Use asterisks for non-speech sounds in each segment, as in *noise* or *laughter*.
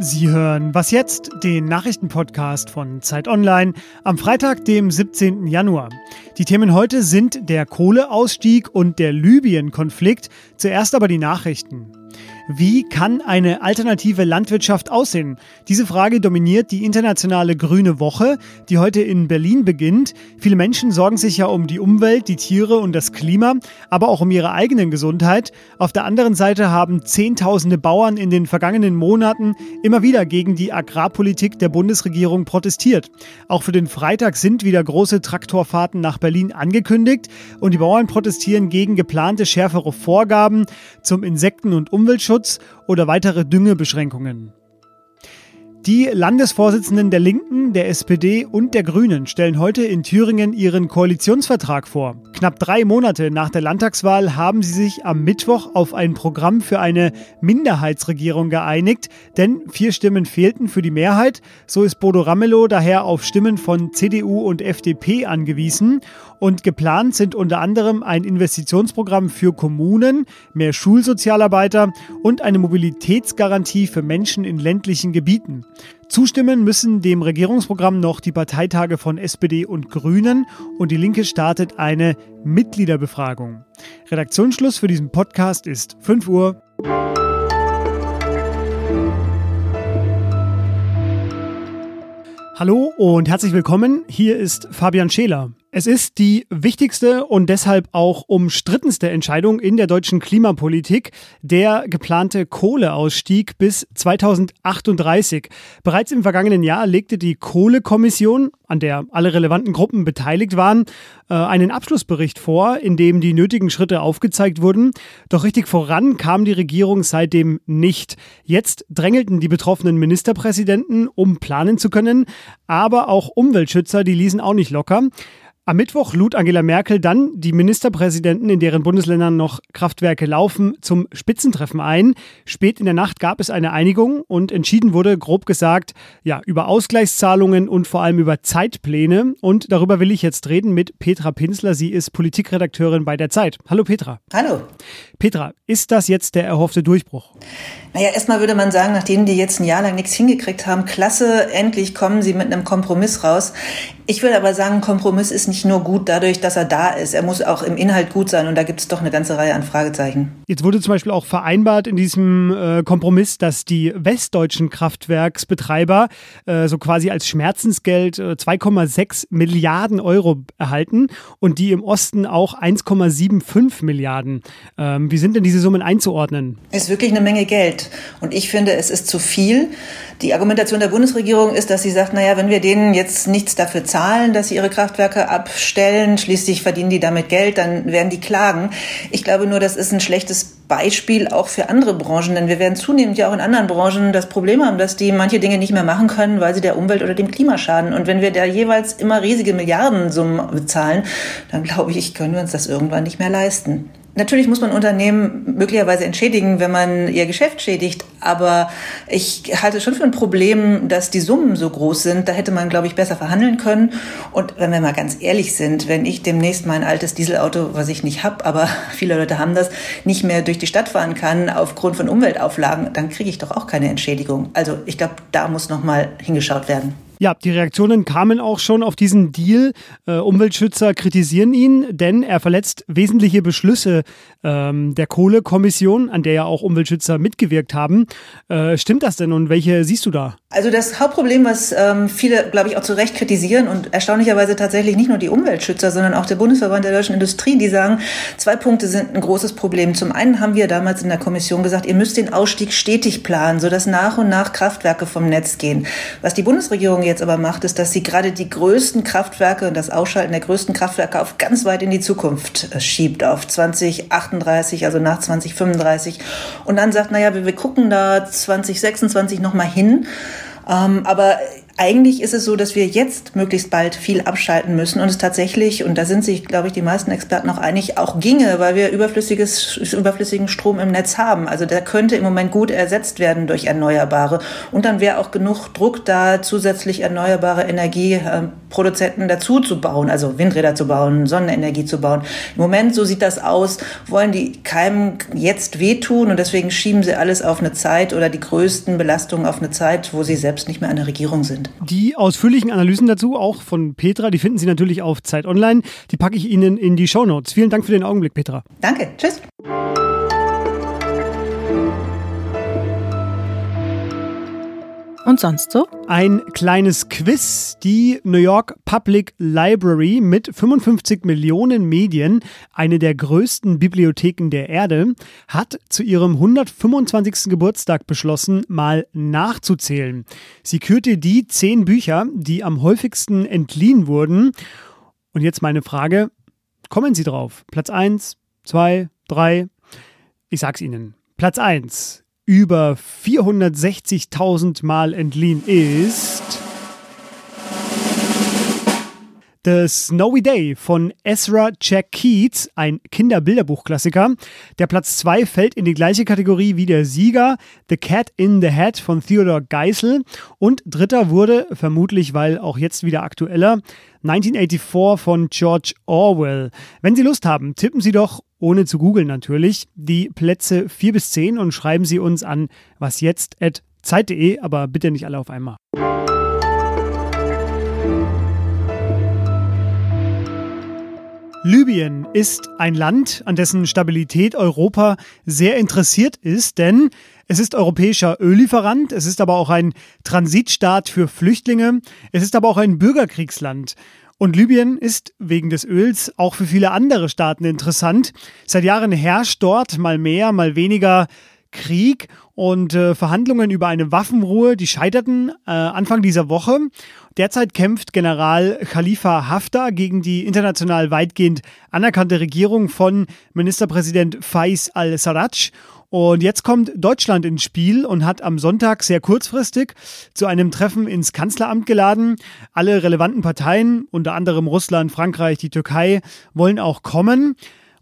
Sie hören Was jetzt, den Nachrichtenpodcast von Zeit Online am Freitag, dem 17. Januar. Die Themen heute sind der Kohleausstieg und der Libyen-Konflikt. Zuerst aber die Nachrichten. Wie kann eine alternative Landwirtschaft aussehen? Diese Frage dominiert die internationale Grüne Woche, die heute in Berlin beginnt. Viele Menschen sorgen sich ja um die Umwelt, die Tiere und das Klima, aber auch um ihre eigenen Gesundheit. Auf der anderen Seite haben Zehntausende Bauern in den vergangenen Monaten immer wieder gegen die Agrarpolitik der Bundesregierung protestiert. Auch für den Freitag sind wieder große Traktorfahrten nach Berlin angekündigt und die Bauern protestieren gegen geplante schärfere Vorgaben zum Insekten- und Umweltschutz Umweltschutz oder weitere Düngebeschränkungen. Die Landesvorsitzenden der Linken, der SPD und der Grünen stellen heute in Thüringen ihren Koalitionsvertrag vor. Knapp drei Monate nach der Landtagswahl haben sie sich am Mittwoch auf ein Programm für eine Minderheitsregierung geeinigt, denn vier Stimmen fehlten für die Mehrheit. So ist Bodo Ramelow daher auf Stimmen von CDU und FDP angewiesen. Und geplant sind unter anderem ein Investitionsprogramm für Kommunen, mehr Schulsozialarbeiter und eine Mobilitätsgarantie für Menschen in ländlichen Gebieten. Zustimmen müssen dem Regierungsprogramm noch die Parteitage von SPD und Grünen und die Linke startet eine Mitgliederbefragung. Redaktionsschluss für diesen Podcast ist 5 Uhr. Hallo und herzlich willkommen. Hier ist Fabian Scheler. Es ist die wichtigste und deshalb auch umstrittenste Entscheidung in der deutschen Klimapolitik, der geplante Kohleausstieg bis 2038. Bereits im vergangenen Jahr legte die Kohlekommission, an der alle relevanten Gruppen beteiligt waren, äh, einen Abschlussbericht vor, in dem die nötigen Schritte aufgezeigt wurden. Doch richtig voran kam die Regierung seitdem nicht. Jetzt drängelten die betroffenen Ministerpräsidenten, um planen zu können, aber auch Umweltschützer, die ließen auch nicht locker. Am Mittwoch lud Angela Merkel dann die Ministerpräsidenten, in deren Bundesländern noch Kraftwerke laufen, zum Spitzentreffen ein. Spät in der Nacht gab es eine Einigung und entschieden wurde, grob gesagt, ja, über Ausgleichszahlungen und vor allem über Zeitpläne. Und darüber will ich jetzt reden mit Petra Pinsler. Sie ist Politikredakteurin bei der Zeit. Hallo Petra. Hallo. Petra, ist das jetzt der erhoffte Durchbruch? Naja, erstmal würde man sagen, nachdem die jetzt ein Jahr lang nichts hingekriegt haben, klasse, endlich kommen sie mit einem Kompromiss raus. Ich würde aber sagen, Kompromiss ist nicht nur gut dadurch, dass er da ist. Er muss auch im Inhalt gut sein und da gibt es doch eine ganze Reihe an Fragezeichen. Jetzt wurde zum Beispiel auch vereinbart in diesem äh, Kompromiss, dass die westdeutschen Kraftwerksbetreiber äh, so quasi als Schmerzensgeld äh, 2,6 Milliarden Euro erhalten und die im Osten auch 1,75 Milliarden. Ähm, wie sind denn diese Summen einzuordnen? Ist wirklich eine Menge Geld. Und ich finde, es ist zu viel. Die Argumentation der Bundesregierung ist, dass sie sagt, naja, wenn wir denen jetzt nichts dafür zahlen, dass sie ihre Kraftwerke abstellen, schließlich verdienen die damit Geld, dann werden die klagen. Ich glaube nur, das ist ein schlechtes Beispiel auch für andere Branchen, denn wir werden zunehmend ja auch in anderen Branchen das Problem haben, dass die manche Dinge nicht mehr machen können, weil sie der Umwelt oder dem Klima schaden. Und wenn wir da jeweils immer riesige Milliardensummen bezahlen, dann glaube ich, können wir uns das irgendwann nicht mehr leisten. Natürlich muss man Unternehmen möglicherweise entschädigen, wenn man ihr Geschäft schädigt. Aber ich halte schon für ein Problem, dass die Summen so groß sind. Da hätte man, glaube ich, besser verhandeln können. Und wenn wir mal ganz ehrlich sind, wenn ich demnächst mein altes Dieselauto, was ich nicht habe, aber *laughs* viele Leute haben das, nicht mehr durch die Stadt fahren kann aufgrund von Umweltauflagen, dann kriege ich doch auch keine Entschädigung. Also ich glaube, da muss noch mal hingeschaut werden. Ja, die Reaktionen kamen auch schon auf diesen Deal. Äh, Umweltschützer kritisieren ihn, denn er verletzt wesentliche Beschlüsse ähm, der Kohlekommission, an der ja auch Umweltschützer mitgewirkt haben. Äh, stimmt das denn und welche siehst du da? Also das Hauptproblem, was ähm, viele, glaube ich, auch zu Recht kritisieren und erstaunlicherweise tatsächlich nicht nur die Umweltschützer, sondern auch der Bundesverband der deutschen Industrie, die sagen, zwei Punkte sind ein großes Problem. Zum einen haben wir damals in der Kommission gesagt, ihr müsst den Ausstieg stetig planen, sodass nach und nach Kraftwerke vom Netz gehen. Was die Bundesregierung jetzt aber macht, ist, dass sie gerade die größten Kraftwerke und das Ausschalten der größten Kraftwerke auf ganz weit in die Zukunft äh, schiebt, auf 2038, also nach 2035. Und dann sagt, naja, wir, wir gucken da 2026 nochmal hin. Ähm, aber eigentlich ist es so, dass wir jetzt möglichst bald viel abschalten müssen und es tatsächlich, und da sind sich, glaube ich, die meisten Experten auch einig, auch ginge, weil wir überflüssiges, überflüssigen Strom im Netz haben. Also der könnte im Moment gut ersetzt werden durch Erneuerbare. Und dann wäre auch genug Druck da, zusätzlich erneuerbare Energieproduzenten dazu zu bauen, also Windräder zu bauen, Sonnenenergie zu bauen. Im Moment, so sieht das aus, wollen die keinem jetzt wehtun und deswegen schieben sie alles auf eine Zeit oder die größten Belastungen auf eine Zeit, wo sie selbst nicht mehr an der Regierung sind. Die ausführlichen Analysen dazu, auch von Petra, die finden Sie natürlich auf Zeit Online. Die packe ich Ihnen in die Show Notes. Vielen Dank für den Augenblick, Petra. Danke. Tschüss. Und sonst so? Ein kleines Quiz. Die New York Public Library mit 55 Millionen Medien, eine der größten Bibliotheken der Erde, hat zu ihrem 125. Geburtstag beschlossen, mal nachzuzählen. Sie kürte die zehn Bücher, die am häufigsten entliehen wurden. Und jetzt meine Frage: Kommen Sie drauf? Platz 1, 2, 3? Ich sag's Ihnen. Platz 1 über 460.000 Mal entliehen ist The Snowy Day von Ezra Jack Keats, ein Kinderbilderbuchklassiker. Der Platz 2 fällt in die gleiche Kategorie wie der Sieger, The Cat in the Hat von Theodor Geisel. Und dritter wurde, vermutlich weil auch jetzt wieder aktueller, 1984 von George Orwell. Wenn Sie Lust haben, tippen Sie doch, ohne zu googeln natürlich, die Plätze 4 bis 10 und schreiben Sie uns an wasjetzt.zeit.de, aber bitte nicht alle auf einmal. Libyen ist ein Land, an dessen Stabilität Europa sehr interessiert ist, denn es ist europäischer Öllieferant, es ist aber auch ein Transitstaat für Flüchtlinge, es ist aber auch ein Bürgerkriegsland. Und Libyen ist wegen des Öls auch für viele andere Staaten interessant. Seit Jahren herrscht dort mal mehr, mal weniger Krieg und äh, Verhandlungen über eine Waffenruhe, die scheiterten äh, Anfang dieser Woche. Derzeit kämpft General Khalifa Haftar gegen die international weitgehend anerkannte Regierung von Ministerpräsident Faiz al-Sarraj. Und jetzt kommt Deutschland ins Spiel und hat am Sonntag sehr kurzfristig zu einem Treffen ins Kanzleramt geladen. Alle relevanten Parteien, unter anderem Russland, Frankreich, die Türkei, wollen auch kommen.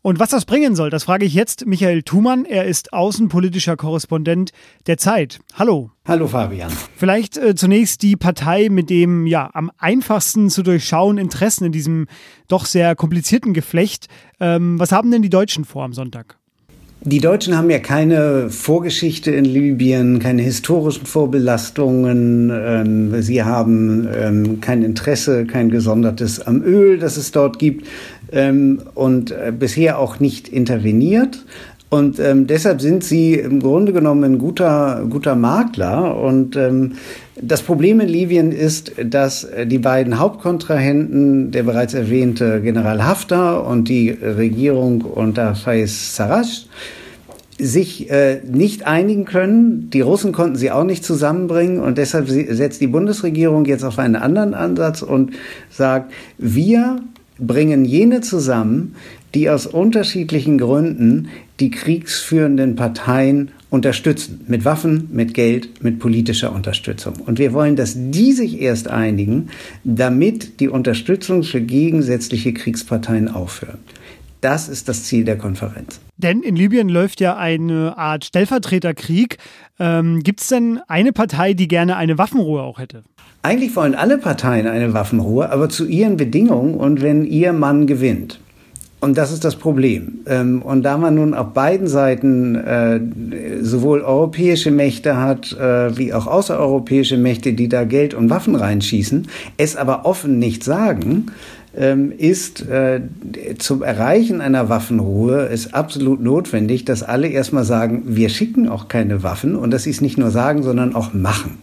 Und was das bringen soll, das frage ich jetzt Michael Thumann. Er ist außenpolitischer Korrespondent der Zeit. Hallo. Hallo Fabian. Vielleicht äh, zunächst die Partei mit dem ja am einfachsten zu durchschauen Interessen in diesem doch sehr komplizierten Geflecht. Ähm, was haben denn die Deutschen vor am Sonntag? Die Deutschen haben ja keine Vorgeschichte in Libyen, keine historischen Vorbelastungen. Ähm, sie haben ähm, kein Interesse, kein gesondertes am Öl, das es dort gibt ähm, und äh, bisher auch nicht interveniert. Und ähm, deshalb sind sie im Grunde genommen ein guter, guter Makler. Und ähm, das Problem in Libyen ist, dass die beiden Hauptkontrahenten, der bereits erwähnte General Haftar und die Regierung unter Faiz Sarraj, sich äh, nicht einigen können. Die Russen konnten sie auch nicht zusammenbringen und deshalb setzt die Bundesregierung jetzt auf einen anderen Ansatz und sagt, wir bringen jene zusammen, die aus unterschiedlichen Gründen die kriegsführenden Parteien unterstützen. Mit Waffen, mit Geld, mit politischer Unterstützung. Und wir wollen, dass die sich erst einigen, damit die Unterstützung für gegensätzliche Kriegsparteien aufhört. Das ist das Ziel der Konferenz. Denn in Libyen läuft ja eine Art Stellvertreterkrieg. Ähm, Gibt es denn eine Partei, die gerne eine Waffenruhe auch hätte? Eigentlich wollen alle Parteien eine Waffenruhe, aber zu ihren Bedingungen und wenn ihr Mann gewinnt. Und das ist das Problem. Ähm, und da man nun auf beiden Seiten äh, sowohl europäische Mächte hat, äh, wie auch außereuropäische Mächte, die da Geld und Waffen reinschießen, es aber offen nicht sagen, ähm, ist äh, zum Erreichen einer Waffenruhe ist absolut notwendig, dass alle erstmal sagen, wir schicken auch keine Waffen und dass sie es nicht nur sagen, sondern auch machen.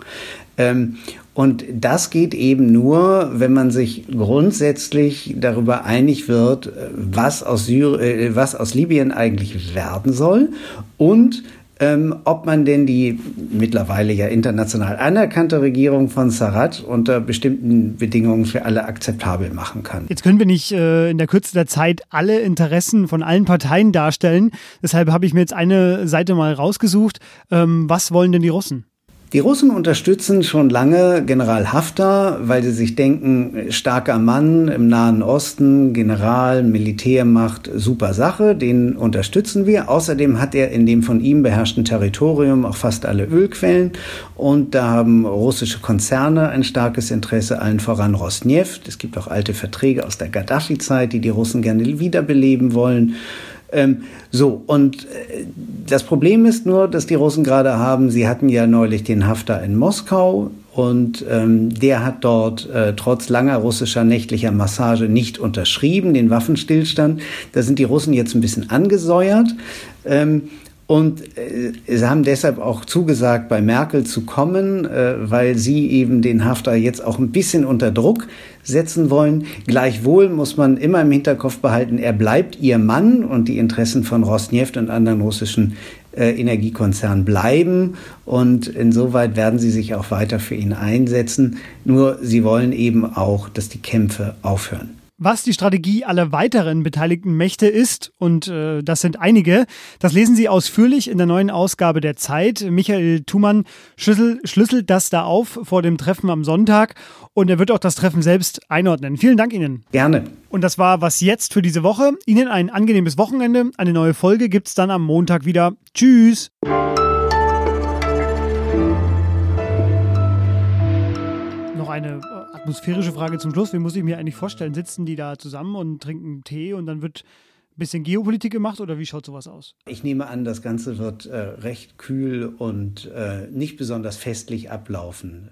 Und das geht eben nur, wenn man sich grundsätzlich darüber einig wird, was aus, Syri äh, was aus Libyen eigentlich werden soll und ähm, ob man denn die mittlerweile ja international anerkannte Regierung von Sarat unter bestimmten Bedingungen für alle akzeptabel machen kann. Jetzt können wir nicht äh, in der Kürze der Zeit alle Interessen von allen Parteien darstellen. Deshalb habe ich mir jetzt eine Seite mal rausgesucht. Ähm, was wollen denn die Russen? Die Russen unterstützen schon lange General Haftar, weil sie sich denken, starker Mann im Nahen Osten, General, Militärmacht, super Sache, den unterstützen wir. Außerdem hat er in dem von ihm beherrschten Territorium auch fast alle Ölquellen und da haben russische Konzerne ein starkes Interesse, allen voran Rosneft. Es gibt auch alte Verträge aus der Gaddafi-Zeit, die die Russen gerne wiederbeleben wollen. Ähm, so, und äh, das Problem ist nur, dass die Russen gerade haben, sie hatten ja neulich den Haftar in Moskau und ähm, der hat dort äh, trotz langer russischer nächtlicher Massage nicht unterschrieben, den Waffenstillstand. Da sind die Russen jetzt ein bisschen angesäuert. Ähm, und äh, sie haben deshalb auch zugesagt, bei Merkel zu kommen, äh, weil sie eben den Haftar jetzt auch ein bisschen unter Druck setzen wollen. Gleichwohl muss man immer im Hinterkopf behalten, er bleibt ihr Mann und die Interessen von Rosneft und anderen russischen äh, Energiekonzernen bleiben. Und insoweit werden sie sich auch weiter für ihn einsetzen. Nur sie wollen eben auch, dass die Kämpfe aufhören. Was die Strategie aller weiteren beteiligten Mächte ist, und äh, das sind einige, das lesen Sie ausführlich in der neuen Ausgabe der Zeit. Michael Thumann schlüssel, schlüsselt das da auf vor dem Treffen am Sonntag und er wird auch das Treffen selbst einordnen. Vielen Dank Ihnen. Gerne. Und das war was jetzt für diese Woche. Ihnen ein angenehmes Wochenende. Eine neue Folge gibt es dann am Montag wieder. Tschüss. Noch eine atmosphärische Frage zum Schluss. Wie muss ich mir eigentlich vorstellen? Sitzen die da zusammen und trinken Tee und dann wird ein bisschen Geopolitik gemacht oder wie schaut sowas aus? Ich nehme an, das Ganze wird äh, recht kühl und äh, nicht besonders festlich ablaufen.